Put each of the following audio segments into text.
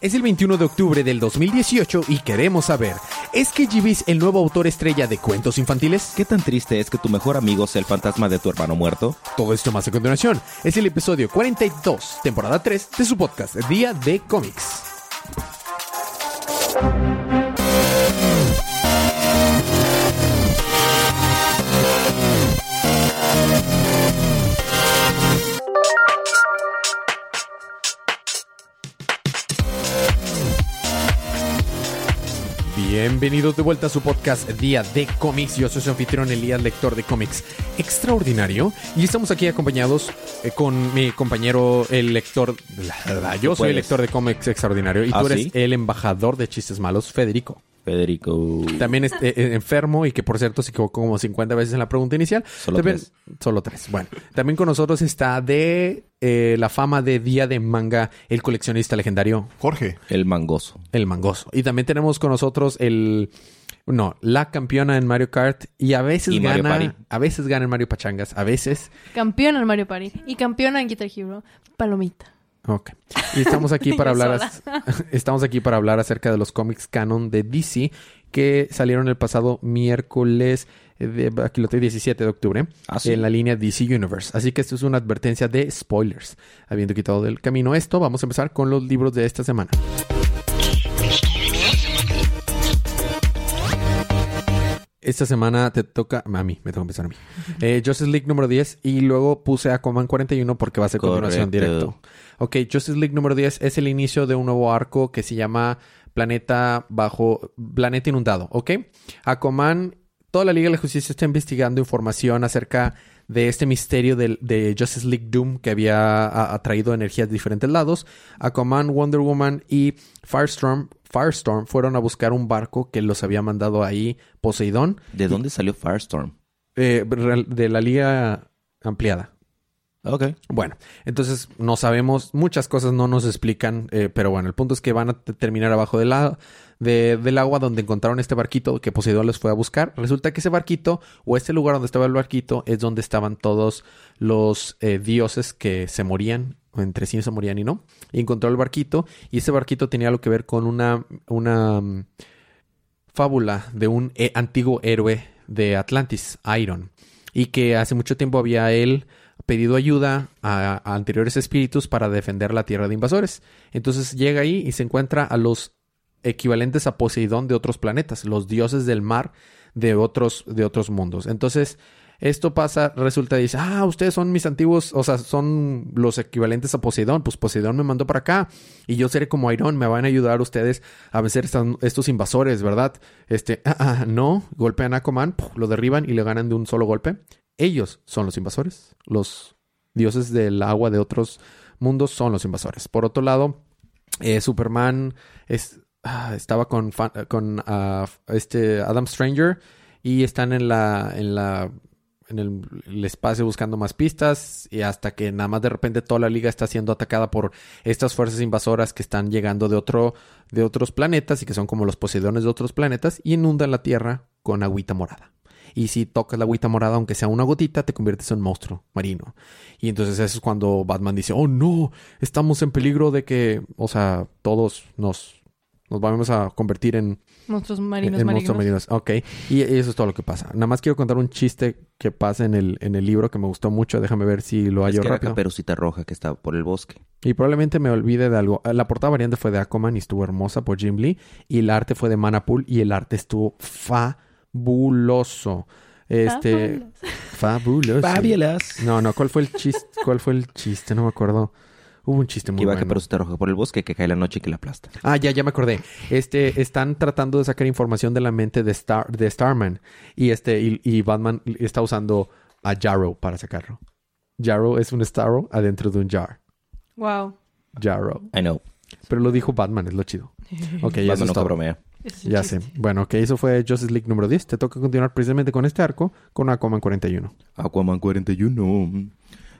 Es el 21 de octubre del 2018 y queremos saber, ¿es que es el nuevo autor estrella de cuentos infantiles? ¿Qué tan triste es que tu mejor amigo sea el fantasma de tu hermano muerto? Todo esto más a continuación. Es el episodio 42, temporada 3 de su podcast Día de Cómics. Bienvenidos de vuelta a su podcast Día de Cómics. Yo soy su anfitrión Elías, lector de cómics extraordinario. Y estamos aquí acompañados eh, con mi compañero, el lector. Yo soy el lector de cómics extraordinario y ¿Ah, tú eres sí? el embajador de chistes malos, Federico. Federico. También es eh, eh, enfermo y que por cierto se equivocó como 50 veces en la pregunta inicial. Solo También- tres. Solo tres. Bueno, también con nosotros está de eh, la fama de Día de Manga, el coleccionista legendario, Jorge. El mangoso. el Mangoso. Y también tenemos con nosotros el... No, la campeona en Mario Kart y a veces Y Mario gana... Party. A veces gana en Mario Pachangas, a veces... Campeona en Mario Party. Y campeona en Guitar Hero. Palomita. Ok. Y estamos aquí para hablar estamos aquí para hablar acerca de los cómics canon de DC que salieron el pasado miércoles de, aquí lo tengo 17 de octubre Ah, sí. en la línea DC Universe. Así que esto es una advertencia de spoilers. Habiendo quitado del camino esto, vamos a empezar con los libros de esta semana. Esta semana te toca a mí, me toca empezar a mí. Eh, Justice League número 10 y luego puse Aquaman 41 porque va a ser continuación Correcto. directo. Ok, Justice League número 10 es el inicio de un nuevo arco que se llama Planeta bajo Planeta inundado, ¿ok? Aquaman, toda la Liga de la Justicia está investigando información acerca de este misterio del- de, Justice League Doom que había atraído energías de diferentes lados. Aquaman, Wonder Woman y Firestorm, Firestorm fueron a buscar un barco que los había mandado ahí Poseidón ¿De dónde salió Firestorm? eh, de la Liga ampliada. Ok. Bueno, entonces no sabemos, muchas cosas no nos explican, eh, pero bueno, el punto es que van a terminar abajo del, la- de- del agua donde encontraron este barquito que Poseidón les fue a buscar. Resulta que ese barquito, o este lugar donde estaba el barquito, es donde estaban todos los eh, dioses que se morían, entre sí se morían y no. Y encontró el barquito, y ese barquito tenía algo que ver con una, una mm, fábula de un eh, antiguo héroe de Atlantis, Iron, y que hace mucho tiempo había él pedido ayuda a, anteriores espíritus para defender la tierra de invasores. Entonces llega ahí y se encuentra a los equivalentes a Poseidón de otros planetas, los dioses del mar de otros, de otros mundos. Entonces, esto pasa, resulta, dice, ah, ustedes son mis antiguos, o sea, son los equivalentes a Poseidón, pues Poseidón me mandó para acá y yo seré como Iron, me van a ayudar ustedes a vencer estos, invasores, ¿verdad? Este, ah, ah, no, golpean a ¡puf! lo derriban y le ganan de un solo golpe. Ellos son los invasores, los dioses del agua de otros mundos son los invasores. Por otro lado, eh, Superman ah, estaba con, ah, este Adam Stranger y están en la, en la en el, espacio buscando más pistas y hasta que nada más de repente toda la liga está siendo atacada por estas fuerzas invasoras que están llegando de otro de otros planetas y que son como los poseidones de otros planetas y inundan la Tierra con agüita morada. Y si tocas la agüita morada, aunque sea una gotita, te conviertes en un monstruo marino. Y entonces eso es cuando Batman dice, oh no, estamos en peligro de que, o sea, todos nos, nos vamos a convertir en, Monstruos marinos en marinos. monstruos marinos. Ok, y eso es todo lo que pasa. Nada más quiero contar un chiste que pasa en el, en el libro que me gustó mucho. Déjame ver si lo Es hallo que era rápido. Caperucita Roja que estaba por el bosque. Y probablemente me olvide de algo. La portada variante fue de Aquaman y estuvo hermosa por Jim Lee. Y el arte fue de Manapool y el arte estuvo fabuloso. Este. Fabuloso. Fabulous. No, no, ¿cuál fue el chiste? ¿Cuál fue el chiste? No me acuerdo. Hubo un chiste muy Que iba bueno. Caperucita Roja por el bosque, que cae la noche y que la aplasta. Ah, ya, ya me acordé. Este, están tratando de sacar información de la mente de Star, de Starman. Y este, y, y Batman está usando a Jarrow para sacarlo. Jarrow es un Starro adentro de un jar. Wow. Jarrow. I know. Pero lo dijo Batman, es lo chido. Ok, ya Batman todo. bromea. Es Ya el sé. Bueno, ok, eso fue Justice League número 10. Te toca continuar precisamente con este arco, con Aquaman 41. Aquaman 41.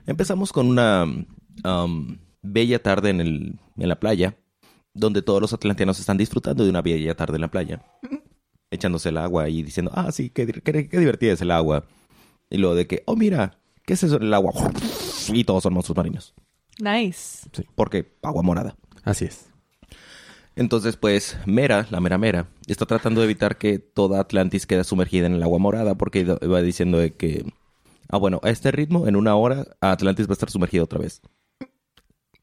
Empezamos con una um, bella tarde en, el, en la playa, donde todos los atlanteanos están disfrutando de una bella tarde en la playa, echándose el agua y diciendo, ah, sí, qué, qué, qué divertida es el agua. Y luego de que, oh, mira, ¿qué es eso del agua? Y todos son monstruos marinos, Nice. porque agua morada. Así es. Entonces, pues, Mera, la Mera Mera, está tratando de evitar que toda Atlantis quede sumergida en el agua morada porque iba diciendo de que, ah, bueno, a este ritmo, en una hora, Atlantis va a estar sumergida otra vez.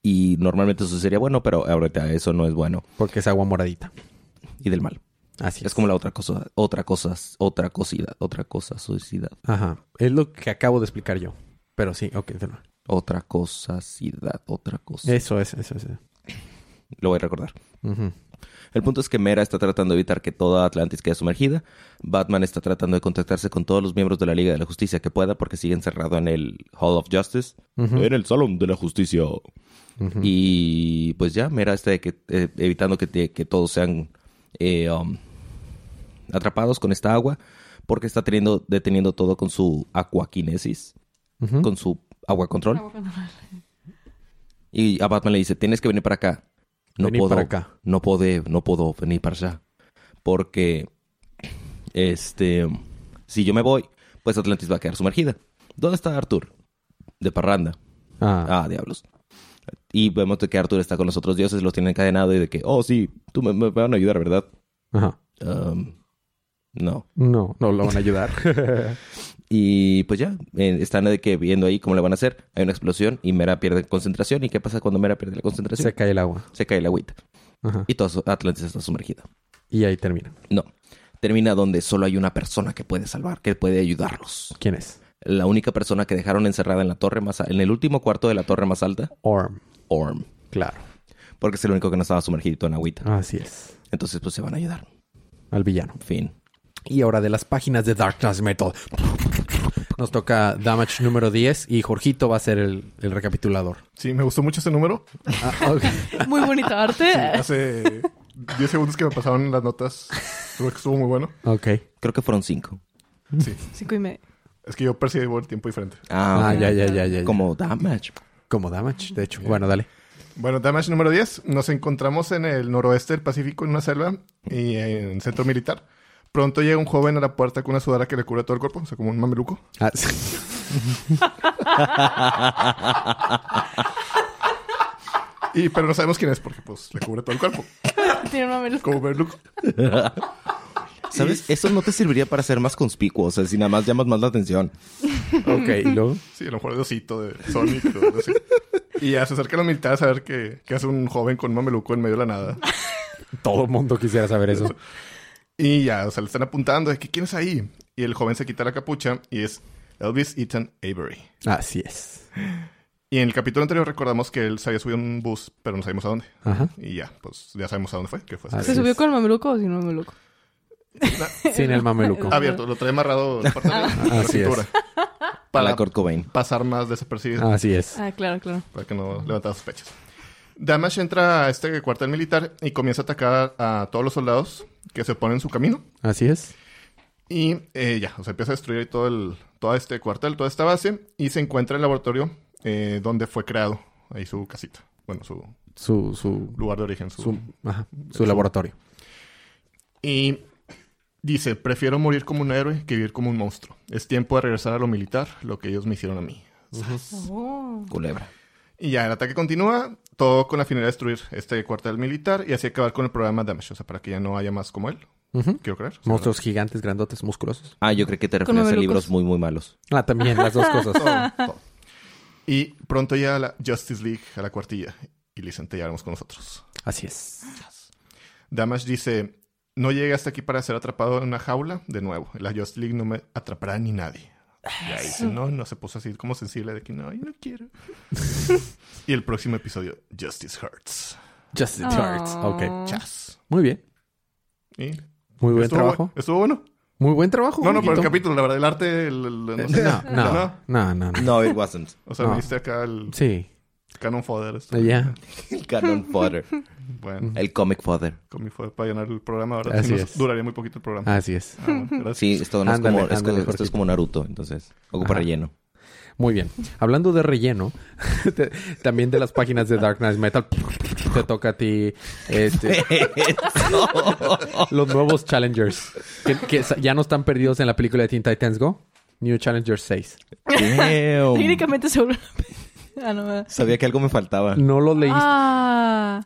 Y normalmente eso sería bueno, pero ahorita eso no es bueno. Porque es agua moradita. Y del mal. Así Es como la otra cosa, otra cosa, otra cosidad, otra cosa, sociedad. Ajá. Es lo que acabo de explicar yo. Pero sí, ok. de nuevo. Otra cosa, ciudad, otra cosa. Eso es, eso es. Lo voy a recordar. El punto es que Mera está tratando de evitar que toda Atlantis quede sumergida. Batman está tratando de contactarse con todos los miembros de la Liga de la Justicia que pueda porque sigue encerrado en el Hall of Justice. En el Salón de la Justicia. Y pues ya, Mera está de que, eh, evitando que, te- que todos sean eh, um, atrapados con esta agua porque está teniendo, deteniendo todo con su aquaquinesis, Ujú. con su agua control. Y a Batman le dice, tienes que venir para acá. No Venir puedo, para acá. no puedo, no puedo venir para allá. Porque, este, si yo me voy, pues Atlantis va a quedar sumergida. ¿Dónde está Arthur? De parranda. Ah, Ah, diablos. Y vemos de que Arthur está con los otros dioses, los tiene encadenado y de que, oh, sí, tú me, me van a ayudar, ¿verdad? Ajá. Um, no. No, no lo van a ayudar. Y pues ya, están de que viendo ahí cómo le van a hacer. Hay una explosión y Mera pierde concentración. ¿Y qué pasa cuando Mera pierde la concentración? Se cae el agua. Se cae la agüita. Ajá. Y todo Atlantis está sumergida. Y ahí termina. No. Termina donde solo hay una persona que puede salvar, que puede ayudarlos. ¿Quién es? La única persona que dejaron encerrada en la torre más en el último cuarto de la torre más alta, Orm. Orm. Claro. Porque es el único que no estaba sumergido en agüita. Así es. Entonces, pues se van a ayudar. Al villano. Fin. Y ahora de las páginas de Dark Knight Metal. Nos toca Damage número 10 y Jorgito va a ser el, el recapitulador. Sí, me gustó mucho ese número. Ah, ok. Muy bonita arte. Hace 10 segundos que me pasaron las notas. Creo que estuvo muy bueno. Ok. Creo que fueron cinco. Sí. Cinco y medio. Es que yo percibo el tiempo diferente. Ah, Ah, ya, ya, ya, ya. ya. Como damage. Como Damage, de hecho. Bueno, dale. Bueno, Damage número 10. Nos encontramos en el noroeste del Pacífico, en una selva y en centro militar. Pronto llega un joven a la puerta con una sudadera que le cubre todo el cuerpo, o sea, como un mameluco. Ah, sí. Y, pero no sabemos quién es porque, pues, le cubre todo el cuerpo. Tiene una melena. Como mameluco. ¿Sabes? Eso no te serviría para ser más conspicuo. O sea, si nada más llamas más la atención. ok, y luego. Sí, a lo mejor de osito, de Sonic, o algo así. Y ya se acerca a los militares a ver qué, qué hace un joven con un mameluco en medio de la nada. Todo el mundo quisiera saber eso. Y ya, o sea, le están apuntando de que quién es ahí. Y el joven se quita la capucha y es Elvis Ethan Avery. Así es. Y en el capítulo anterior recordamos que él se había subido a un bus, pero no sabemos a dónde. Ajá. Y ya, pues ya sabemos a dónde fue. Que fue ¿Se es. subió con el mameluco o sin mameluco? Sin el mameluco. abierto, lo trae amarrado parte de la Así es. cintura. Para Para la Kurt Cobain. pasar más desapercibido, Así es. Ah, claro, claro. para que no levantara sospechas. Damage entra a este cuartel militar y comienza a atacar a todos los soldados que se oponen en su camino. Así es. Y eh, ya, o sea, empieza a destruir todo, el, todo este cuartel, toda esta base. Y se encuentra el laboratorio eh, donde fue creado ahí su casita. Bueno, su Su, su, lugar de origen. Su, su, ajá, su laboratorio. Y dice, prefiero morir como un héroe que vivir como un monstruo. Es tiempo de regresar a lo militar, lo que ellos me hicieron a mí. Oh. Culebra. Y ya, el ataque continúa, todo con la finalidad de destruir este cuartel militar y así acabar con el programa Damage, o sea, para que ya no haya más como él, quiero creer. O sea, Monstruos gigantes, grandotes, musculosos. Ah, yo creo que te refieres a libros muy, muy malos. Ah, también, las dos cosas. todo, todo. Y pronto llega la Justice League a la cuartilla y Listen, te llevaremos con nosotros. Así es. Damage dice, no llegué hasta aquí para ser atrapado en una jaula de nuevo. La Justice League no me atrapará ni nadie. Y ahí dice, no, no se puso así como sensible de que no, yo no quiero. y el próximo episodio, Justice Hurts. Just the Oh. Hearts. Ok. Chas. Muy bien. Y Muy buen estuvo trabajo. bu- ¿Estuvo bueno? Muy buen trabajo. No, no, pero el capítulo, la verdad, el arte, el- el- no sé. No, no, no, no. no. No, it wasn't. O sea, No. diste acá el Sí. Canon fodder. esto. Ya. El canon fodder. Bueno, El comic fodder. mi fue para llenar el programa, ¿verdad? Así Si es. duraría muy poquito el programa. Así es. Ah, bueno. Sí, esto, no es, Ándale, como, es, ándale, esto es Jorgito. como Naruto, entonces ocupa Ajá. relleno. Muy bien. Hablando de relleno, te- también de las páginas de Dark Knight Metal, te toca a ti este, los nuevos Challengers. Que, ya no están perdidos en la película de Teen Titans Go. New Challengers 6. Damn. Técnicamente seguro. Ah. Sabía que algo me faltaba. No lo leíste. Ah.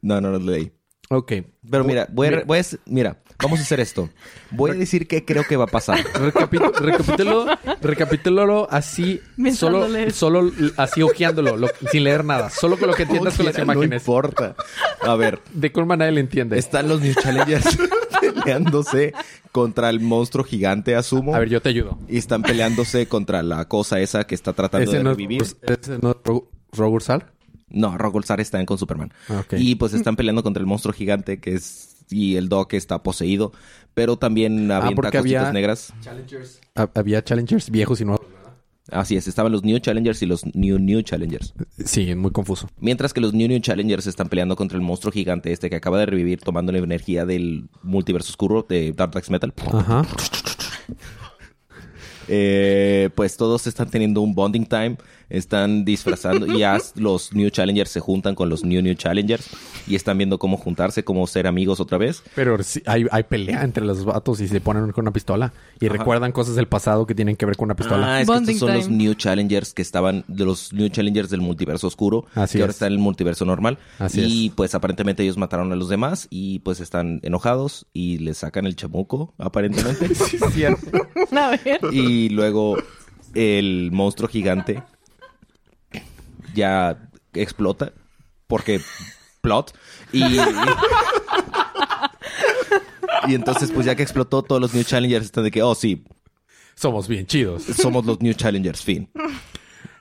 No, no lo leí. Ok. Pero mira, voy a, Mira. voy a- mira, vamos a hacer esto. Voy a decir qué creo que va a pasar. Recapitu- recapitúlalo, así, Mientras solo, solo así ojeándolo, lo- sin leer nada. Solo con lo que entiendas con las No imágenes. importa. A ver, De Colman nadie le entiende. están los New Challengers peleándose contra el monstruo gigante, asumo. A ver, yo te ayudo. Y están peleándose contra la cosa esa que está tratando Ese de no es, revivir. ese no es. No, está en con Superman. Ah. Y pues están peleando contra el monstruo gigante que es... Y el Doc está poseído. Pero también Ah, cositas había- negras. Ha- Había challengers viejos y nuevos. Así es, estaban los New Challengers y los New New Challengers. Sí, muy confuso. Mientras que los New New Challengers están peleando contra el monstruo gigante este que acaba de revivir tomando la energía del multiverso oscuro de Dark Dark Metal. Ajá. Eh, pues todos están teniendo un bonding time, están disfrazando y ya los New Challengers se juntan con los New New Challengers y están viendo cómo juntarse, cómo ser amigos otra vez. Pero sí, hay, hay pelea entre los vatos y se ponen con una pistola. Y recuerdan cosas del pasado que tienen que ver con una pistola. Ah, es que estos son los. New Challengers que estaban, de los New Challengers del multiverso oscuro, Así que ahora es. están en el multiverso normal. Así y es. pues aparentemente ellos mataron a los demás y pues están enojados y les sacan el chamuco, aparentemente. A ver. y luego el monstruo gigante ya explota porque plot y y entonces pues ya que explotó todos los New Challengers están de que oh sí Somos bien chidos. somos los New Challengers fin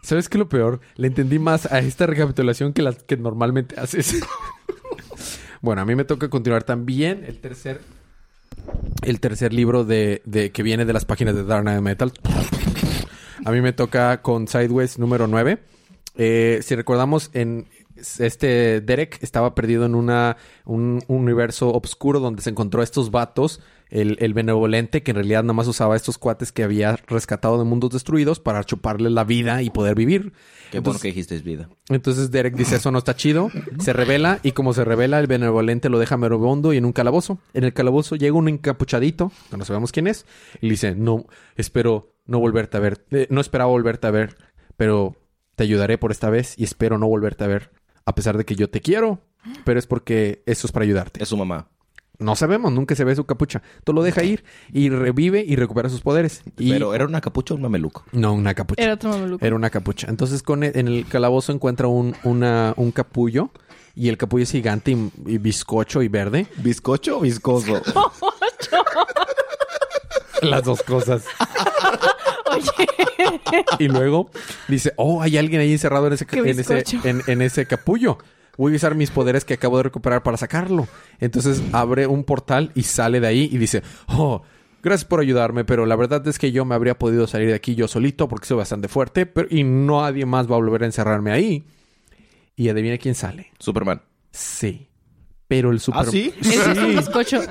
¿Sabes qué lo peor? Le entendí más a esta recapitulación que las que normalmente haces. bueno, a mí me toca continuar también el tercer... El tercer libro de, de- que viene de las páginas de Dark Knight Metal. A mí me toca con Sideways número 9. Eh, si recordamos, en este Derek estaba perdido en una, un universo oscuro donde se encontró a estos vatos, el, el benevolente, que en realidad nada más usaba a estos cuates que había rescatado de mundos destruidos para chuparle la vida y poder vivir. qué bueno Entonces- que dijiste es vida entonces Derek dice, eso no está chido. Se revela y como se revela, el benevolente lo deja morobondo y en un calabozo. En el calabozo llega un encapuchadito, que no sabemos quién es, y le dice, no, espero no volverte a ver. Eh, no esperaba volverte a ver, pero te ayudaré por esta vez y espero no volverte a ver. A pesar de que yo te quiero, pero es porque eso es para ayudarte. es su mamá No sabemos, nunca se ve su capucha. Tú lo deja ir y revive y recupera sus poderes. Y... pero era una capucha o un mameluco No, una capucha. Era otro mameluco. Era una capucha. Entonces con el- en el calabozo encuentra un, una- un capullo. Y el capullo es gigante y, y bizcocho y verde. bizcocho o viscoso Las dos cosas. Y luego dice, oh, hay alguien ahí encerrado en ese, en ese, en ese capullo. Voy a usar mis poderes que acabo de recuperar para sacarlo. Entonces abre un portal y sale de ahí y dice, oh, gracias por ayudarme, pero la verdad es que yo me habría podido salir de aquí yo solito porque soy bastante fuerte, pero y nadie más va a volver a encerrarme ahí. Y adivina quién sale. Superman Sí. Pero el super... ¿Ah, sí? Ese es un bizcocho.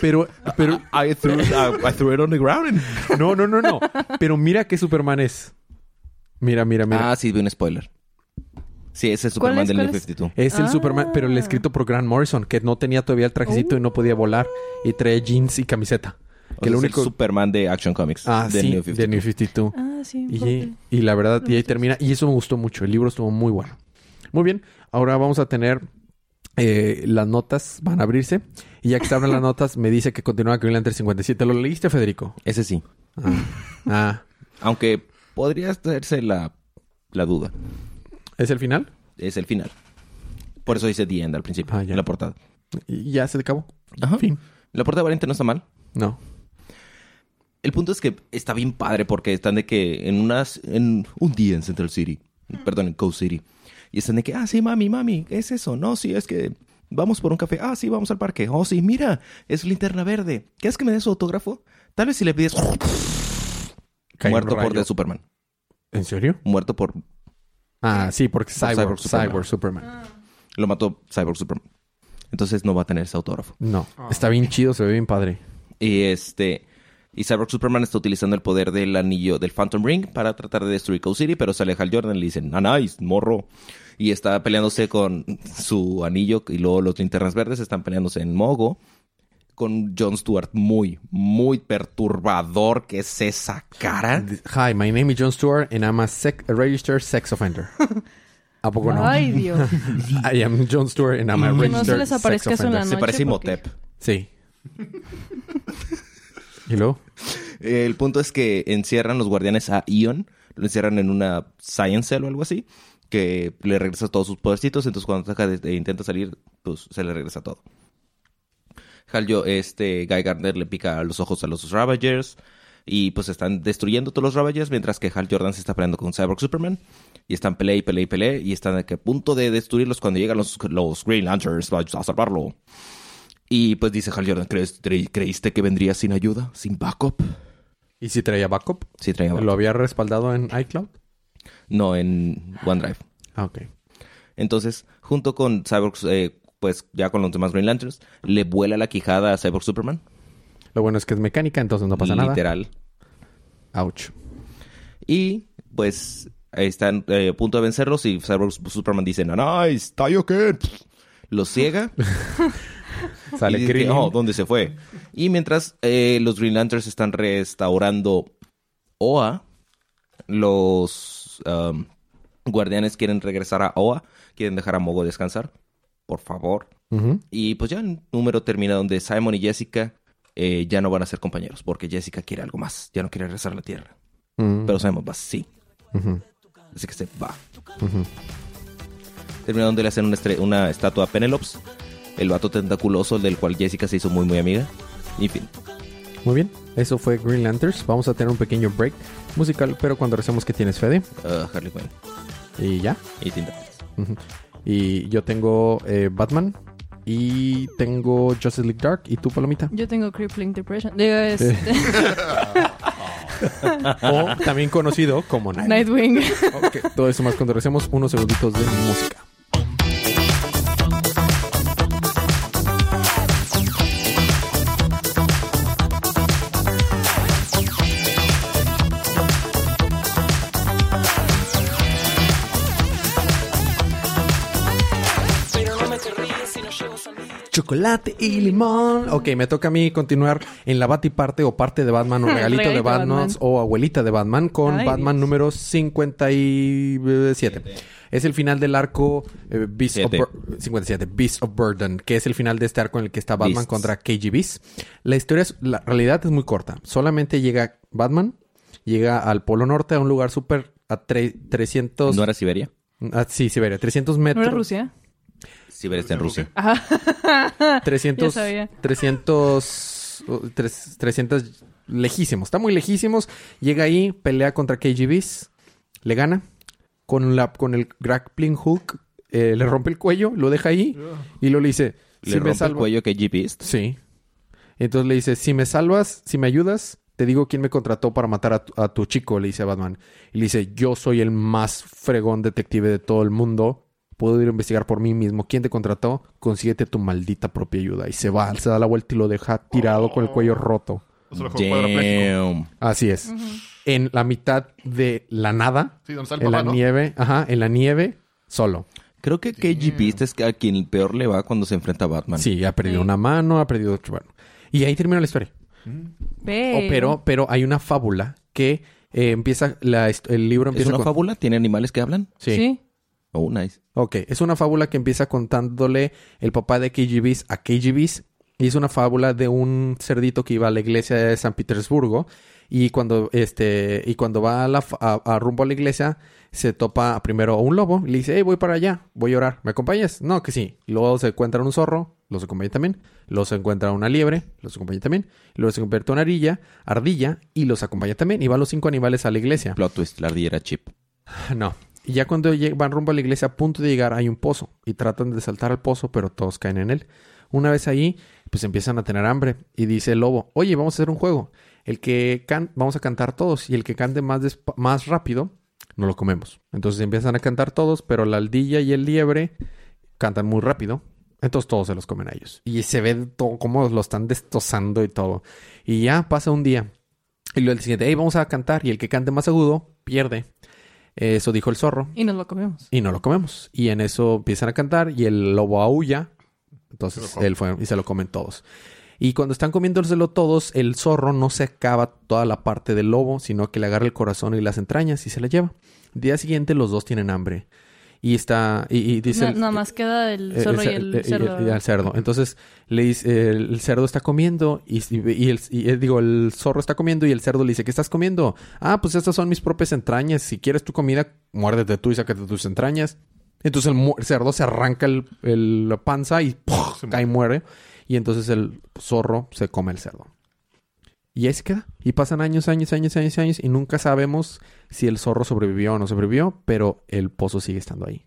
Pero, pero, I threw, I threw it on the ground and- no, no, no, no. Pero mira qué Superman es. Mira, mira, mira. ah sí vi un spoiler sí ese es ¿Cuál Superman es? del ¿Cuál New es? 52 Es el Ah. Superman, pero el escrito por Grant Morrison, que no tenía todavía el trajecito y no podía volar. Y trae jeans y camiseta. O Que sea, lo es único... el Superman de Action Comics Ah, del sí, New de New 52. Ah, sí. Y, y la verdad, y ahí termina. Y eso me gustó mucho. El libro estuvo muy bueno. Muy bien. Ahora vamos a tener... eh, las notas van a abrirse. Y ya que se abren las notas, me dice que continúa Green Lantern 57. ¿Lo leíste, Federico? ese sí Ah. ah. Aunque podría hacerse la, la duda. ¿Es el final? Es el final. Por eso dice The End al principio, Ah, ya. en la portada. Y ya se acabó. Ajá. Fin. La portada variante no está mal. No. El punto es que está bien padre porque están de que en unas... En un día en Central City. Perdón, en Coast City. Y están de que, ah, sí, mami, mami, ¿qué es eso? No, sí, es que vamos por un café. Ah, sí, vamos al parque. Oh, sí, mira, es linterna verde. ¿Quieres que me dé su autógrafo? Tal vez si le pides... Un Muerto por. The Superman. ¿En serio? Muerto por... Ah, sí, porque Por Cyborg, Cyborg Superman. Cyborg Superman. Lo mató Cyborg Superman. Entonces no va a tener ese autógrafo. No. Está bien chido, se ve bien padre. Y este. Y Cyborg Superman está utilizando el poder del anillo del Phantom Ring para tratar de destruir Cold City, pero sale Hal Jordan y le dicen, ah, nice, morro. Y está peleándose con su anillo y luego los linternas verdes están peleándose en Mogo con Jon Stewart muy, muy perturbador que es esa cara. Hi, my name is John Stewart and I'm a, sec- a registered sex offender. ¿A poco no? Ay, Dios. I am John Stewart and I'm a Que no se registered les sex aparezca eso en la offender. Se noche parece porque- Imhotep. Sí. ¿Y luego? Eh, El punto es que encierran los guardianes a Ion, lo encierran en una Science Cell o algo así, que le regresa todos sus podercitos, entonces cuando ataca e intenta salir, pues se le regresa todo. Hal, yo, este, Guy Gardner le pica los ojos a los Ravagers y pues están destruyendo todos los Ravagers mientras que Hal Jordan se está peleando con Cyborg Superman y están pelea y pelea y pelea y están a punto de destruirlos cuando llegan los, los Green Lanterns a salvarlo. Y pues dice Hal Jordan, "¿Crees- cre- ¿creíste que vendría sin ayuda, sin backup? ¿Y si traía backup? Sí, traía backup. ¿Lo había respaldado en iCloud? No, en OneDrive. Ah, ok. Entonces, junto con Cyborg, eh, pues ya con los demás Green Lanterns, le vuela la quijada a Cyborg Superman. Lo bueno es que es mecánica, entonces no pasa nada. Literal. Ouch. Y pues están eh, a punto de vencerlos y Cyborg Superman dice, nice, Taioken. Los ciega. Sale y dice, oh, ¿dónde se fue? Y mientras eh, los Green Lanterns están restaurando Oa, los um, guardianes quieren regresar a Oa, quieren dejar a Mogo descansar, por favor. Y pues ya el número termina donde Simon y Jessica eh, ya no van a ser compañeros, porque Jessica quiere algo más, ya no quiere regresar a la Tierra. Mm. Pero Simon va, sí. Ujú. Así que se va. Termina donde le hacen una, una estatua a Penelops, el vato tentaculoso del cual Jessica se hizo muy muy amiga. Y fin. Muy bien. Eso fue Green Lanterns. Vamos a tener un pequeño break musical, pero cuando recemos que tienes, Fede. uh, Harley Quinn Y ya. y Tinta. Y yo tengo eh, Batman. Y tengo Justice League Dark. ¿Y tú, Palomita? Yo tengo Crippling Depression. Digo, este, o también conocido como Night. Nightwing. Ok, Todo eso más cuando recemos unos segunditos de música. Chocolate y limón. Ok, me toca a mí continuar en la Batiparte o parte de Batman o regalito, de Regalito de Batman, Batman. o abuelita de Batman con Ay, Batman Dios. número 57. Es el final del arco eh, Beast of Siete. Bur- 57, Beast of Burden, que es el final de este arco en el que está Batman Beasts. contra KGBs. La historia, es, la realidad es muy corta. Solamente llega Batman, llega al Polo Norte, a un lugar súper a tre- 300... ¿No era Siberia? ah, sí, Siberia, 300 ¿No metros. era Rusia? Siberia está en Rusia. 300, sabía. 300, uh, tres- 300 lejísimos. Está muy lejísimos. Llega ahí, pelea contra KGBs, le gana con la con el grappling hook, eh, le rompe el cuello, lo deja ahí y luego le dice, Le si me rompe el cuello Beast. sí. Entonces le dice, si me salvas, si me ayudas, te digo quién me contrató para matar a tu, a tu chico, le dice a Batman. Y le dice, yo soy el más fregón detective de todo el mundo. Puedo ir a investigar por mí mismo. ¿Quién te contrató? Consíguete tu maldita propia ayuda. Y se va, se da la vuelta y lo deja tirado con el cuello roto. Damn. Así es. En la mitad de la nada, Sí, donde está el en la nieve, ajá, en la nieve, solo. Creo que KG Beast es a quien peor le va cuando se enfrenta a Batman. Sí, ha perdido Sí. una mano, ha perdido otro. Bueno. Y ahí termina la historia. Pero... Oh, pero, pero hay una fábula que eh, empieza, la, el libro ¿Es empieza una con- fábula? ¿Tiene animales que hablan? Sí. Sí. Oh, nice. Ok, es una fábula que empieza contándole el papá de KGBs a KGBs. Y es una fábula de un cerdito que iba a la iglesia de San Petersburgo. Y cuando, este, y cuando va a, la, a, a rumbo a la iglesia, se topa primero a un lobo. Y le dice, hey, voy para allá, voy a orar. ¿Me acompañas? No, que sí. Luego se encuentra un zorro, los acompaña también. Luego se encuentra una liebre, los acompaña también. Luego se encuentra una ardilla, ardilla, y los acompaña también. Y van los cinco animales a la iglesia. Plot twist, la ardilla era chip. No. Y ya cuando van rumbo a la iglesia, a punto de llegar, hay un pozo. Y tratan de saltar al pozo, pero todos caen en él. Una vez ahí, pues empiezan a tener hambre. Y dice el lobo, oye, vamos a hacer un juego. El que can vamos a cantar todos. Y el que cante más, más rápido, no lo comemos. Entonces empiezan a cantar todos, pero la aldilla y el liebre cantan muy rápido. Entonces todos se los comen a ellos. Y se ve todo cómo lo están destrozando y todo. Y ya pasa un día. Y luego el siguiente, hey, vamos a cantar. Y el que cante más agudo, pierde. Eso dijo el zorro. Y nos lo comemos. Y no lo comemos. Y en eso empiezan a cantar y el lobo aúlla. Entonces él fue y se lo comen todos. Y cuando están comiéndoselo todos, el zorro no se acaba toda la parte del lobo, sino que le agarra el corazón y las entrañas y se la lleva. El día siguiente los dos tienen hambre. Y está y, y dice el- nada más queda el eh, zorro y cer- el eh, cerdo. y el cerdo. Entonces le dice, el, cerdo está comiendo y, y el, y, eh, digo, el zorro está comiendo y el cerdo le dice, ¿qué estás comiendo? Ah, pues estas son mis propias entrañas. Si quieres tu comida, muérdete tú y sácate tus entrañas. Entonces el, cerdo se arranca el, el- la panza y cae y muere. Y entonces el zorro se come el cerdo. Y ahí se queda. Y pasan años, años, años, años, años. Y nunca sabemos si el zorro sobrevivió o no sobrevivió. Pero el pozo sigue estando ahí.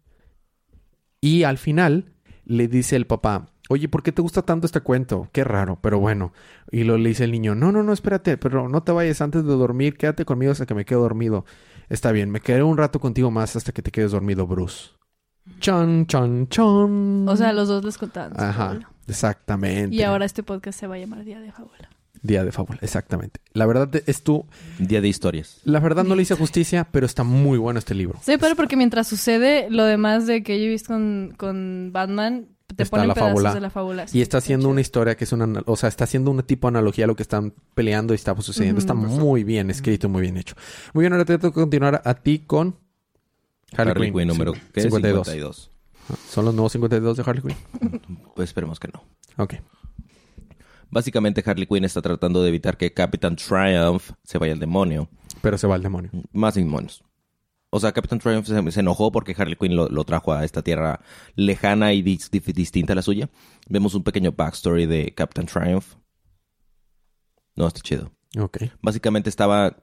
Y al final le dice el papá, oye, ¿por qué te gusta tanto este cuento? Qué raro, pero bueno. Y lo le dice el niño, no, no, no, espérate, pero no te vayas antes de dormir, quédate conmigo hasta que me quedo dormido. Está bien, me quedaré un rato contigo más hasta que te quedes dormido, Bruce. Chan, chan, chan. O sea, los dos les contaban. Ajá, exactamente. Y ahora este podcast se va a llamar Día de Fábula. Día de fábula, exactamente. La verdad es tú, Día de historias. la verdad no le hice justicia, pero está muy bueno este libro. Sí, pero porque mientras sucede lo demás de que yo he visto con, con Batman, te Está ponen la pedazos fábula. de la fábula. Y está haciendo una una historia que es una... O sea, está haciendo un tipo de analogía a lo que están peleando y está sucediendo. Está muy bien escrito, muy bien hecho. Muy bien, ahora te tengo que continuar a ti con... Harley, Quinn número Sí, ¿qué? 52. 52. ¿Son los nuevos 52 de Harley Quinn? Pues esperemos que no. Ok. Básicamente Harley Quinn está tratando de evitar que Captain Triumph se vaya al demonio. Pero se va al demonio. Más demonios. O sea, Captain Triumph se, se enojó porque Harley Quinn lo, lo trajo a esta tierra lejana y dis- distinta a la suya. Vemos un pequeño backstory de Captain Triumph. No, está chido. Ok. Básicamente estaba...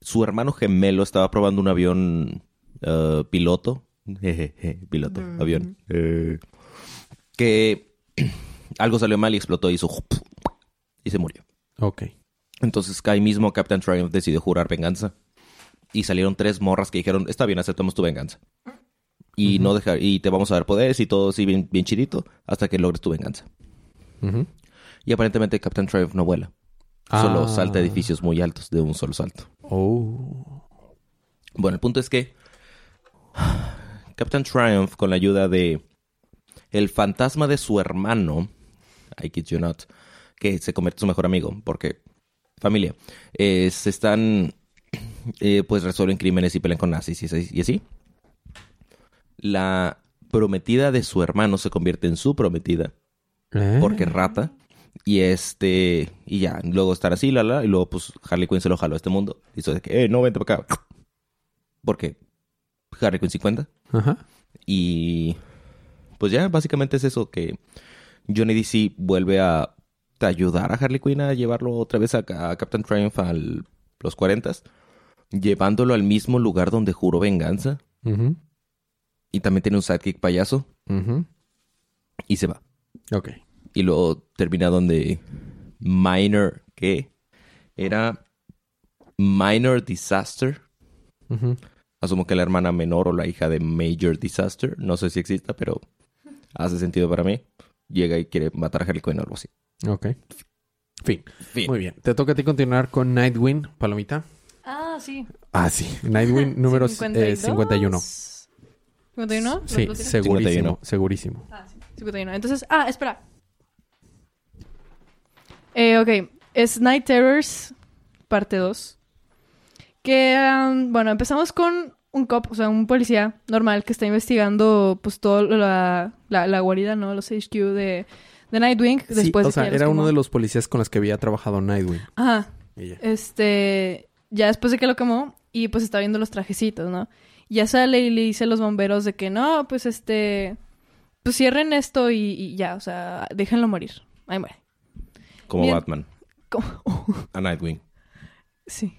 Su hermano gemelo estaba probando un avión eh, piloto. Jejeje, piloto, avión. Eh, que algo salió mal y explotó y hizo... Y se murió. Ok. Entonces ahí mismo Captain Triumph decidió jurar venganza. Y salieron tres morras que dijeron, está bien, aceptamos tu venganza. Y no dejar, y te vamos a dar poderes y todo así bien, bien chidito hasta que logres tu venganza. Y aparentemente Captain Triumph no vuela. Solo Ah. salta edificios muy altos de un solo salto. Oh. Bueno, el punto es que Captain Triumph, con la ayuda de el fantasma de su hermano, I kid you not, que se convierte en su mejor amigo, porque familia, eh, se están, eh, pues resuelven crímenes y pelean con nazis y así- y así. La prometida de su hermano se convierte en su prometida, ¿Eh? porque es rata. Y este, y ya, luego estar así, la, la, y luego pues Harley Quinn se lo jaló a este mundo. Hizo de que, eh, no, vente para acá. Porque Harley Quinn 50. Ajá. Y pues ya, básicamente es eso, que Johnny DC vuelve a ayudar a Harley Quinn a llevarlo otra vez a, a Captain Triumph a los 40 llevándolo al mismo lugar donde juró venganza. Y también tiene un sidekick payaso y se va. Ok. Y luego termina donde Minor, ¿qué? Era Minor Disaster. Asumo que la hermana menor o la hija de Major Disaster. No sé si exista, pero hace sentido para mí. Llega y quiere matar a Harley Quinn o algo así. Ok. Fin. Fin. Muy bien. Te toca a ti continuar con Nightwing, Palomita. Ah, sí. Ah, sí. Nightwing número eh, 52. 51. ¿51? Sí, segurísimo. 51. Segurísimo. Ah, sí. 51. Entonces, ah, espera. Eh, ok. Es Night Terrors, parte 2. Que, um, bueno, empezamos con un cop, o sea, un policía normal que está investigando, pues, toda la, la, la guarida, ¿no? Los HQ de, de Nightwing. Sí, Después o de que sea, los era uno quemó. de los policías con los que había trabajado Nightwing. Ajá. Y ya. Este, ya después de que lo quemó y pues está viendo los trajecitos, ¿no? Ya sale y le dice a los bomberos de que no, pues este, pues cierren esto y, y ya, o sea, déjenlo morir. Ahí muere. Como Bien. Batman. Como- A Nightwing. sí.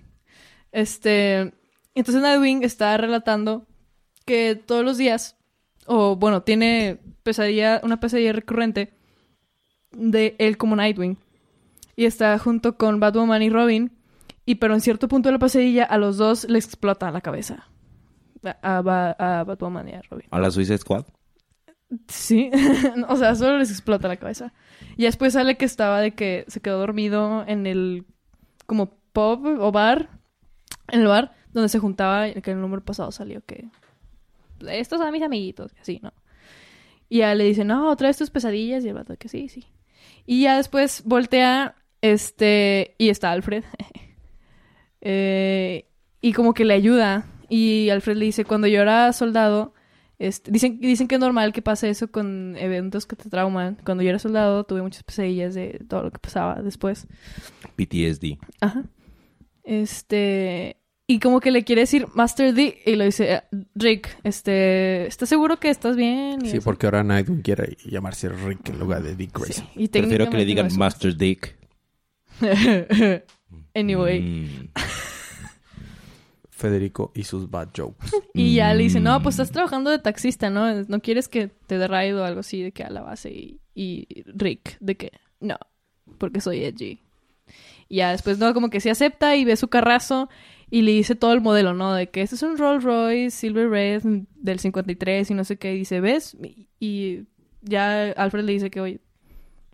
Este, entonces Nightwing está relatando que todos los días, o bueno, tiene pesadilla, una pesadilla recurrente de él como Nightwing. Y está junto con Batwoman y Robin. Y pero en cierto punto de la pesadilla a los dos les explota la cabeza. A, a a Batwoman y a Robin. A la Suicide Squad. Sí. o sea, solo les explota la cabeza. Y después sale que estaba de que se quedó dormido en el como pub o bar. En el bar donde se juntaba, que en el número pasado salió que estos son mis amiguitos, y así, ¿no? Y ya le dice, no, otra vez tus pesadillas. Y el vato que sí, sí. Y ya después voltea, este, y está Alfred. Eh, y como que le ayuda. Y Alfred le dice, cuando yo era soldado, Este, dicen, dicen que es normal que pase eso con eventos que te trauman. Cuando yo era soldado tuve muchas pesadillas de todo lo que pasaba después. PTSD. Ajá. Este. Y como que le quiere decir Master D. Y lo dice, "Eh, Rick, este. ¿Estás seguro que estás bien? Y Sí, así. porque ahora Nightwing quiere llamarse Rick en lugar de Dick Grayson. Y Prefiero que le digan no Master Dick. anyway. Mm. Federico y sus bad jokes. Y ya le dice, no, Mm. pues estás trabajando de taxista, ¿no? No quieres que te dé ride o algo así de que a la base. Y, y Rick, de que no, porque soy edgy. Y ya después, no, como que se acepta y ve su carrazo y le dice todo el modelo, ¿no? De que este es un Rolls Royce Silver Red del 53 y no sé qué. Y dice, ¿ves? Y, y ya Alfred le dice que, oye,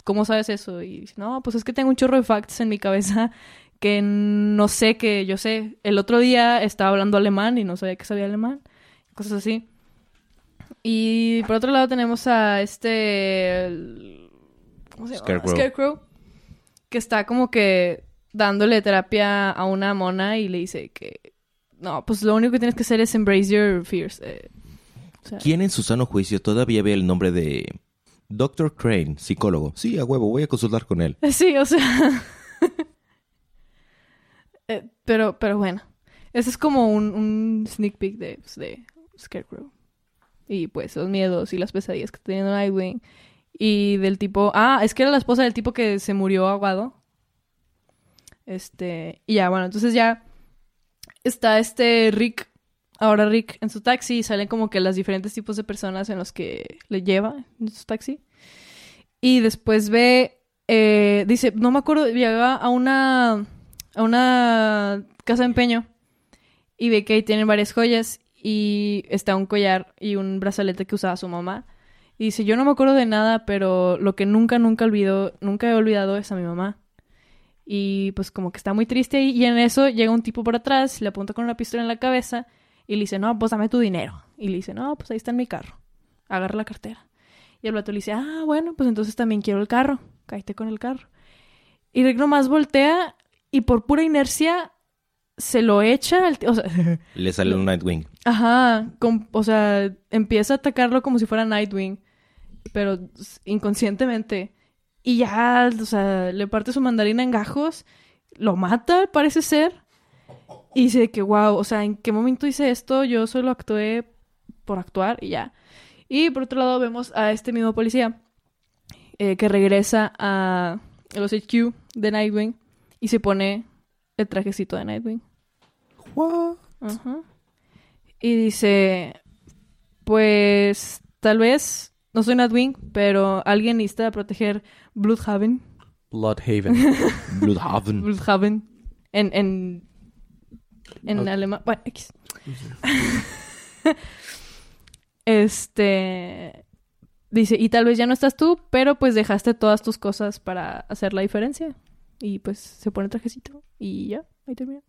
¿cómo sabes eso? Y dice, no, pues es que tengo un chorro de facts en mi cabeza que no sé que yo sé. El otro día estaba hablando alemán y no sabía que sabía alemán. Cosas así. Y por otro lado tenemos a este... el- ¿Cómo se llama? Scarecrow. Scarecrow. Que está como que dándole terapia a una mona y le dice que... No, pues lo único que tienes que hacer es embrace your fears. eh. O sea, ¿Quién en su sano juicio todavía ve el nombre de Dr. Crane, psicólogo? Sí, a huevo, voy a consultar con él. Sí, o sea. Eh, pero, pero bueno. Ese es como un, un sneak peek de, pues, de Scarecrow. Y pues los miedos y las pesadillas que está teniendo Nightwing. Y del tipo. Ah, es que era la esposa del tipo que se murió ahogado. Este. Y ya, bueno, entonces ya. Está este Rick. Ahora Rick en su taxi. Y salen como que los diferentes tipos de personas en los que le lleva en su taxi. Y después ve eh, dice, no me acuerdo, llega a una, a una casa de empeño y ve que ahí tienen varias joyas y está un collar y un brazalete que usaba su mamá. Y dice, yo no me acuerdo de nada, pero lo que nunca, nunca olvido, nunca he olvidado es a mi mamá. Y pues como que está muy triste ahí y en eso llega un tipo por atrás, le apunta con una pistola en la cabeza y le dice, no, pues dame tu dinero. Y le dice, no, pues ahí está en mi carro. Agarra la cartera. Y el vato le dice, ah, bueno, pues entonces también quiero el carro. Cállate con el carro. Y Rick nomás voltea y por pura inercia se lo echa. al o sea, Le sale un Nightwing. ajá. o sea, empieza a atacarlo como si fuera Nightwing. Pero inconscientemente. Y ya, o sea, le parte su mandarina en gajos. Lo mata, parece ser. Y dice que, wow, o sea, ¿en qué momento hice esto? Yo solo actué por actuar y ya. Y por otro lado vemos a este mismo policía eh, que regresa a los HQ de Nightwing y se pone el trajecito de Nightwing. Ajá. Y dice, pues tal vez no soy Nightwing, pero alguien necesita proteger Bloodhaven. Bloodhaven. Bloodhaven. Bloodhaven. En, en, en alemán. Bueno, X. este. Dice, y tal vez ya no estás tú, pero pues dejaste todas tus cosas para hacer la diferencia. Y pues se pone el trajecito y ya, ahí termina.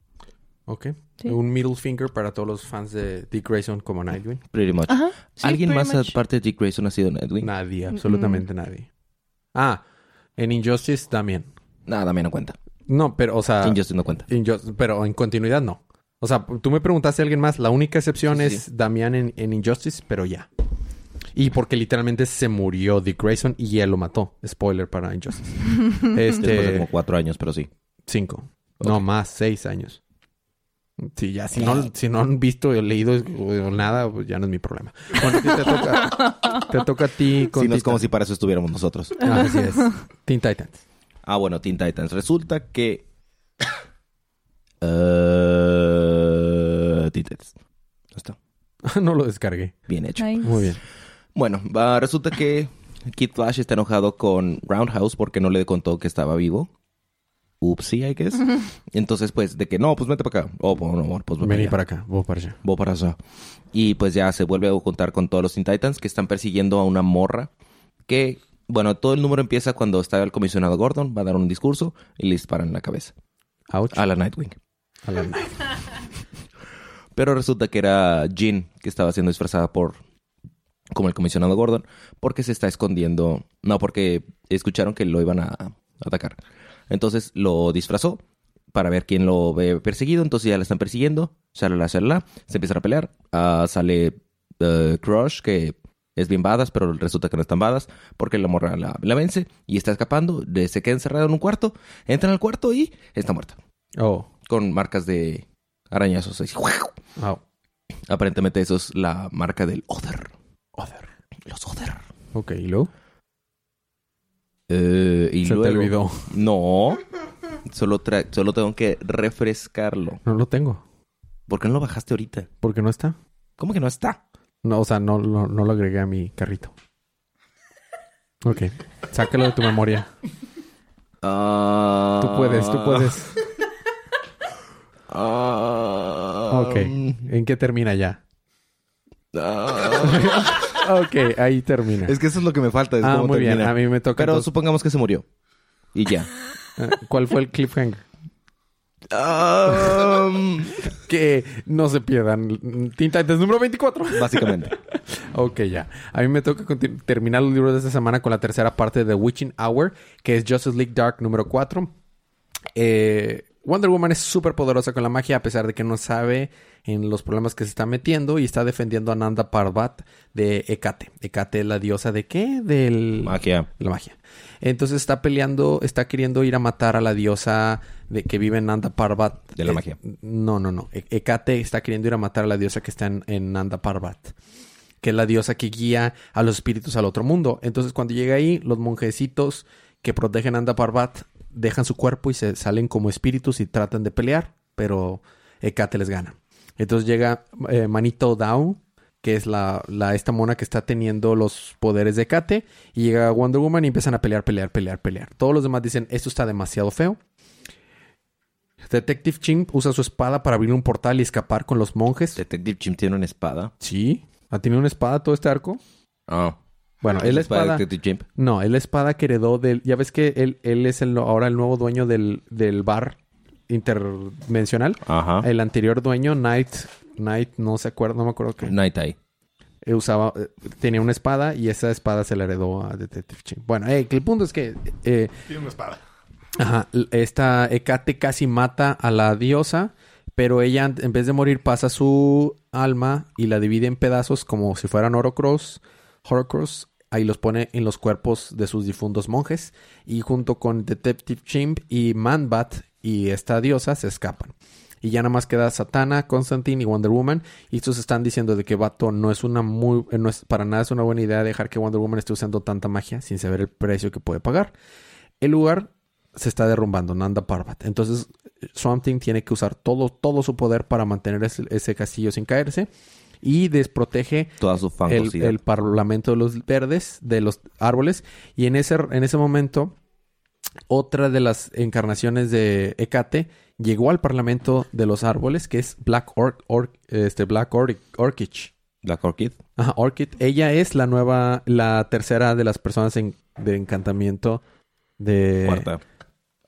Ok. Sí. Un middle finger para todos los fans de Dick Grayson como Nightwing. Pretty much. Ajá. sí, ¿Alguien pretty más much. aparte de Dick Grayson ha sido Nightwing? Nadie, absolutamente nadie. Ah, en Injustice también. Nada, también no cuenta. No, pero, o sea... Injustice no cuenta. Injust- pero en continuidad no. O sea, tú me preguntaste a alguien más. La única excepción Sí, sí, es Damián en, en Injustice, pero ya. Y porque literalmente se murió Dick Grayson y él lo mató. Spoiler para Injustice. Después de este... como cuatro años, pero sí. Cinco. No, más. Seis años. Sí, ya. Si no, si no han visto o leído o nada, pues ya no es mi problema. Bueno, te toca... te toca a ti con Sí, no es como si para eso estuviéramos nosotros. Ah, así es. Teen Titans. Ah, bueno, Teen Titans. Resulta que... Eh, Teen Titans. No está. no lo descargué. Bien hecho. Nice. Muy bien. Bueno, va, resulta que Kid Flash está enojado con Roundhouse porque no le contó que estaba vivo. Upsi, I guess. Entonces, pues, de que no, pues vete para acá. Oh, pues, no, pues vete Vení para acá. Vos para allá. Voy para allá. Y pues ya se vuelve a juntar con todos los Teen Titans que están persiguiendo a una morra que, bueno, todo el número empieza cuando está el comisionado Gordon, va a dar un discurso y le disparan en la cabeza Ouch. a la Nightwing. A la night. Pero resulta que era Jean que estaba siendo disfrazada por como el comisionado Gordon porque se está escondiendo, no, porque escucharon que lo iban a atacar. Entonces lo disfrazó para ver quién lo ve perseguido, entonces ya la están persiguiendo, shalala, shalala, se empiezan a pelear, Ah, sale eh, crush que es bien badass, pero resulta que no es tan badass porque la morra la, la vence y está escapando, de- se queda encerrada en un cuarto, entra al cuarto y está muerta. Oh. Con marcas de arañazos. así. Oh. Aparentemente eso es la marca del Other. Other. Los Other. Ok, ¿y luego? Eh, y Se te olvidó. No. Solo, tra- solo tengo que refrescarlo. No lo tengo. ¿Por qué no lo bajaste ahorita? ¿Por qué no está? ¿Cómo que no está? No, o sea, no, no, no lo agregué a mi carrito. Ok. Sácalo de tu memoria. Ah. Tú puedes, tú puedes. Ah. Ok. ¿En qué termina ya? Ah. Ok, ahí termina. es que eso es lo que me falta. es ah, cómo muy bien. A mí me toca. Pero entonces- supongamos que se murió. Y ya. eh, ¿Cuál fue el cliffhanger? Ah, Que no se pierdan. Teen Titans número 24. básicamente. Ok, ya. A mí me toca terminar los libros de esta semana con la tercera parte de Witching Hour, que es Justice League Dark número 4. Eh, Wonder Woman es súper poderosa con la magia, a pesar de que no sabe en los problemas que se está metiendo y está defendiendo a Nanda Parbat de Hecate. Hecate es la diosa de qué? Del... Magia. La magia. Entonces está peleando, está queriendo ir a matar a la diosa de, que vive en Nanda Parbat. De la Eh, magia. No, no, no. E- Hecate está queriendo ir a matar a la diosa que está en, en Nanda Parbat. Que es la diosa que guía a los espíritus al otro mundo. Entonces cuando llega ahí, los monjecitos que protegen a Nanda Parbat dejan su cuerpo y se salen como espíritus y tratan de pelear. Pero Hecate les gana. Entonces llega eh, Manito Down, que es la, la esta mona que está teniendo los poderes de Hecate, y llega Wonder Woman y empiezan a pelear, pelear, pelear, pelear. Todos los demás dicen, esto está demasiado feo. Detective Chimp usa su espada para abrir un portal y escapar con los monjes. Detective Jim tiene una espada. Sí. ¿Ha tenido una espada todo este arco? Ah. Bueno, es la ¿Es para espada... Detective Jim? No, es la espada que heredó del... Ya ves que él, él es el, ahora el nuevo dueño del, del bar interdimensional. Ajá. El anterior dueño, Knight... Knight, no se acuerda, no me acuerdo qué. Night Eye. eh, usaba, eh, tenía una espada y esa espada se la heredó a Detective Chimp. Bueno, eh, el punto es que eh, Tiene una espada. ajá, esta Hecate casi mata a la diosa, pero ella en en vez de morir pasa su alma y la divide en pedazos como si fueran Horocrux, Horocrux, ahí los pone en los cuerpos de sus difuntos monjes y junto con Detective Chimp y Manbat y esta diosa se escapan. Y ya nada más queda Satana, Constantine y Wonder Woman. Y estos están diciendo de que Vato no es una muy, eh, no es para nada es una buena idea dejar que Wonder Woman esté usando tanta magia sin saber el precio que puede pagar. El lugar se está derrumbando, Nanda Parbat. Entonces, Swamp Thing tiene que usar todo, todo su poder para mantener ese, ese castillo sin caerse. Y desprotege Toda su el, el parlamento de los verdes, de los árboles. Y en ese, en ese momento, otra de las encarnaciones de Hecate llegó al parlamento de los árboles, que es Black Orc, Orc- este Black Orc, Orchid. Black Orchid. Ajá, Orchid. Ella es la nueva, la tercera de las personas en- de encantamiento de... Cuarta.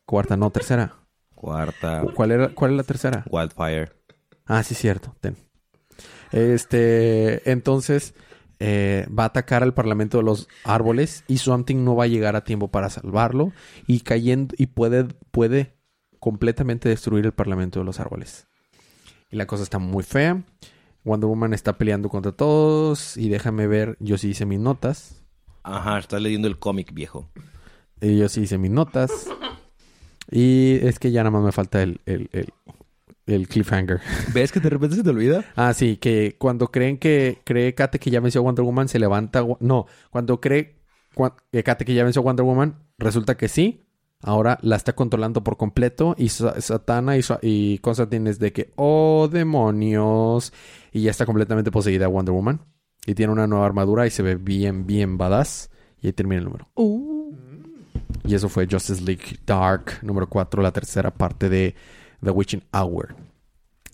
Cuarta, no, tercera. Cuarta. ¿Cuál era, cuál es la tercera? Wildfire. Ah, sí, cierto. Ten. Este, entonces eh, va a atacar al Parlamento de los Árboles y Swamp Thing no va a llegar a tiempo para salvarlo y cayendo y puede puede completamente destruir el Parlamento de los Árboles. Y la cosa está muy fea. Wonder Woman está peleando contra todos y déjame ver, yo sí hice mis notas. Ajá, estás leyendo el cómic viejo. Y yo sí hice mis notas. Y es que ya nada más me falta el, el, el, el cliffhanger. ¿Ves que de repente se te olvida? Ah, sí, que cuando creen que cree Kate que ya venció a Wonder Woman, se levanta. No, cuando cree cua- que Kate que ya venció a Wonder Woman, resulta que sí. Ahora la está controlando por completo. Y Sa- Satana y, y Constantine es de que, oh demonios. Y ya está completamente poseída Wonder Woman. Y tiene una nueva armadura y se ve bien, bien badass. Y ahí termina el número. Uh. Y eso fue Justice League Dark, número 4, la tercera parte de The Witching Hour.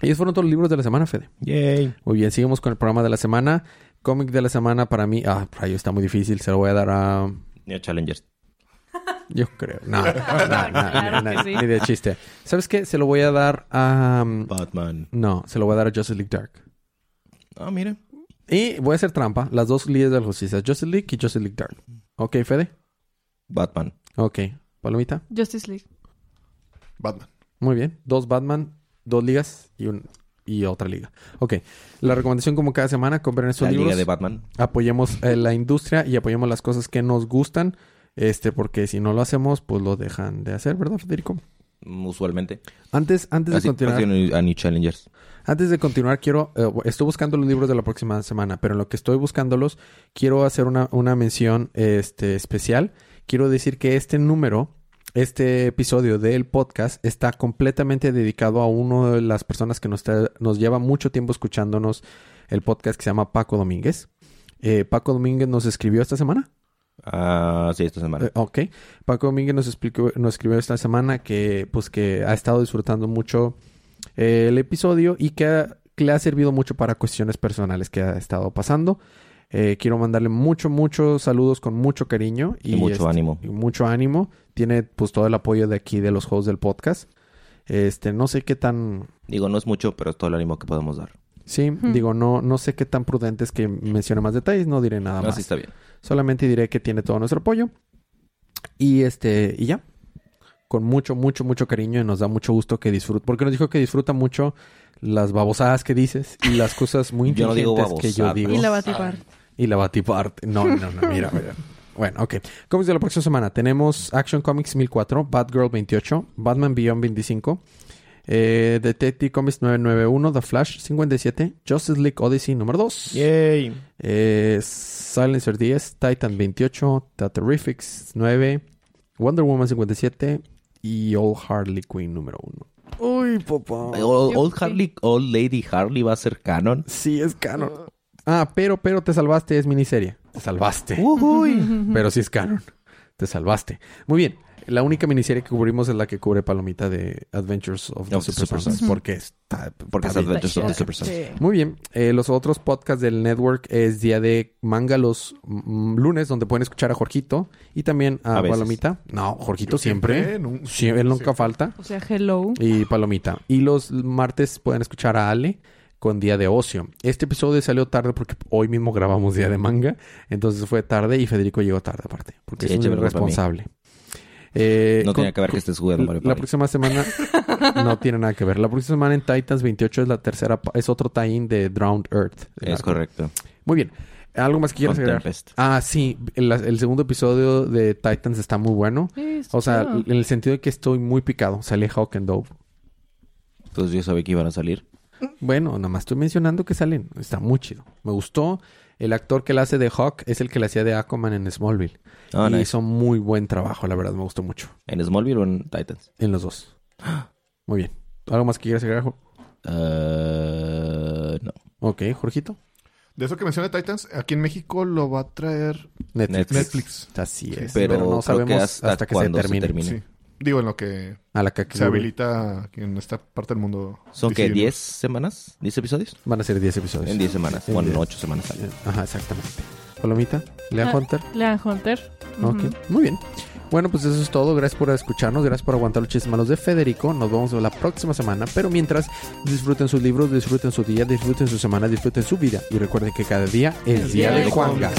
Y esos fueron todos los libros de la semana, Fede. Yay. Muy bien, seguimos con el programa de la semana. Cómic de la semana para mí. Ah, rayo, está muy difícil. Se lo voy a dar a. Ni Challengers. Yo creo. No, no, no, sí. ni de chiste. ¿Sabes qué? Se lo voy a dar a. um, Batman. No, se lo voy a dar a Justice League Dark. Ah, mira. Y voy a hacer trampa. Las dos líderes de la justicia: Justice League y Justice League Dark. Ok, Fede. Batman. Ok. Palomita. Justice League. Batman. Muy bien. Dos Batman, dos ligas y un. y otra liga. Ok. La recomendación como cada semana, compren estos La libros. Liga de Batman. Apoyemos eh, la industria y apoyemos las cosas que nos gustan. Este, porque si no lo hacemos, pues lo dejan de hacer, ¿verdad, Federico? mm, Usualmente. Antes, antes de continuar. así a New Challengers. Antes de continuar, quiero... eh, estoy buscando los libros de la próxima semana, pero en lo que estoy buscándolos, quiero hacer una, una mención este, especial. Quiero decir que este número, este episodio del podcast, está completamente dedicado a uno de las personas que nos, nos lleva mucho tiempo escuchándonos el podcast que se llama Paco Domínguez. Eh, Paco Domínguez nos escribió esta semana. Ah, sí, esta semana. Eh, ok. Paco Domínguez nos, explicó, nos escribió esta semana que, pues, que ha estado disfrutando mucho eh, el episodio y que, ha- que le ha servido mucho para cuestiones personales que ha estado pasando. Eh, quiero mandarle mucho, muchos saludos con mucho cariño. Y mucho este, ánimo. y mucho ánimo. Tiene, pues, todo el apoyo de aquí de los juegos del podcast. Este, no sé qué tan... Digo, no es mucho, pero es todo el ánimo que podemos dar. Sí, digo, no, no sé qué tan prudente es que mencione más detalles. No diré nada No, más. sí está bien. Solamente diré que tiene todo nuestro apoyo. Y este, y ya. Con mucho, mucho, mucho cariño y nos da mucho gusto que disfrute. Porque nos dijo que disfruta mucho las babosadas que dices y las cosas muy Yo no digo inteligentes que yo digo. Y la batipar. Y la batipart. No, no, no, mira, mira. Bueno, ok. Cómics de la próxima semana. Tenemos Action Comics 1004, Batgirl 28, Batman Beyond 25, eh, Detective Comics 991, The Flash 57, Justice League Odyssey número 2. Yay. Eh, Silencer 10, Titan 28, The Terrifics 9, Wonder Woman 57 y Old Harley Quinn número 1. Uy, papá. Old, Old Harley, Old Lady Harley va a ser canon. Sí, es canon. Ah, pero, pero te salvaste, es miniserie. Te salvaste. Uy. Pero sí es canon. Te salvaste. Muy bien. La única miniserie que cubrimos es la que cubre Palomita de Adventures of the the Super Super Sons. Sons. Porque está... Porque es. Adventures of the Super Sons. Sí. Muy bien. Eh, los otros podcasts del network es día de manga los mm, lunes, donde pueden escuchar a Jorgito y también a. Palomita. No, Jorgito siempre. siempre, él nunca falta. O sea, hello. Y Palomita. Y los martes pueden escuchar a Ale con Día de Ocio. Este episodio salió tarde porque hoy mismo grabamos Día de Manga. Entonces fue tarde y Federico llegó tarde aparte. Porque Sí, es un irresponsable. Eh, No con- tenía que ver que estés jugando Mario la Party. próxima semana no tiene nada que ver. La próxima semana en Titans 28 es la tercera, es otro tie-in de Drowned Earth. Es arco. correcto. Muy bien. ¿Algo más que quieras agregar? Tempest. Ah, sí. El, el segundo episodio de Titans está muy bueno. Sí, está O sea, chido. en el sentido de que estoy muy picado. Sale Hawk and Dove. Entonces yo sabía que iban a salir. Bueno, nada más estoy mencionando que salen. Está muy chido. Me gustó. El actor que la hace de Hawk es el que le hacía de Aquaman en Smallville. Ah, y nice. hizo muy buen trabajo, la verdad. Me gustó mucho. ¿En Smallville o en Titans? En los dos. Muy bien. ¿Algo más que quieras agregar? Uh, no. Ok, Jorgito. De eso que menciona Titans, aquí en México lo va a traer Netflix. Netflix. Así es. Pero Pero, no sabemos que hasta, hasta que se cuándo se termine. termine. Sí. Digo, en lo que A la se habilita en esta parte del mundo. ¿Son que decidir. 10 semanas? ¿10 episodios? Van a ser 10 episodios. En 10 semanas. En Bueno, en diez. 8 semanas sale. Ajá, exactamente. Palomita, Lea Ah. Hunter. Lean Hunter. Ok, muy bien. Bueno, pues eso es todo. Gracias por escucharnos. Gracias por aguantar los chistes malos de Federico. Nos vemos la próxima semana. Pero mientras, disfruten sus libros, disfruten su día, disfruten su semana, disfruten su vida. Y recuerden que cada día es día de Juan Gas.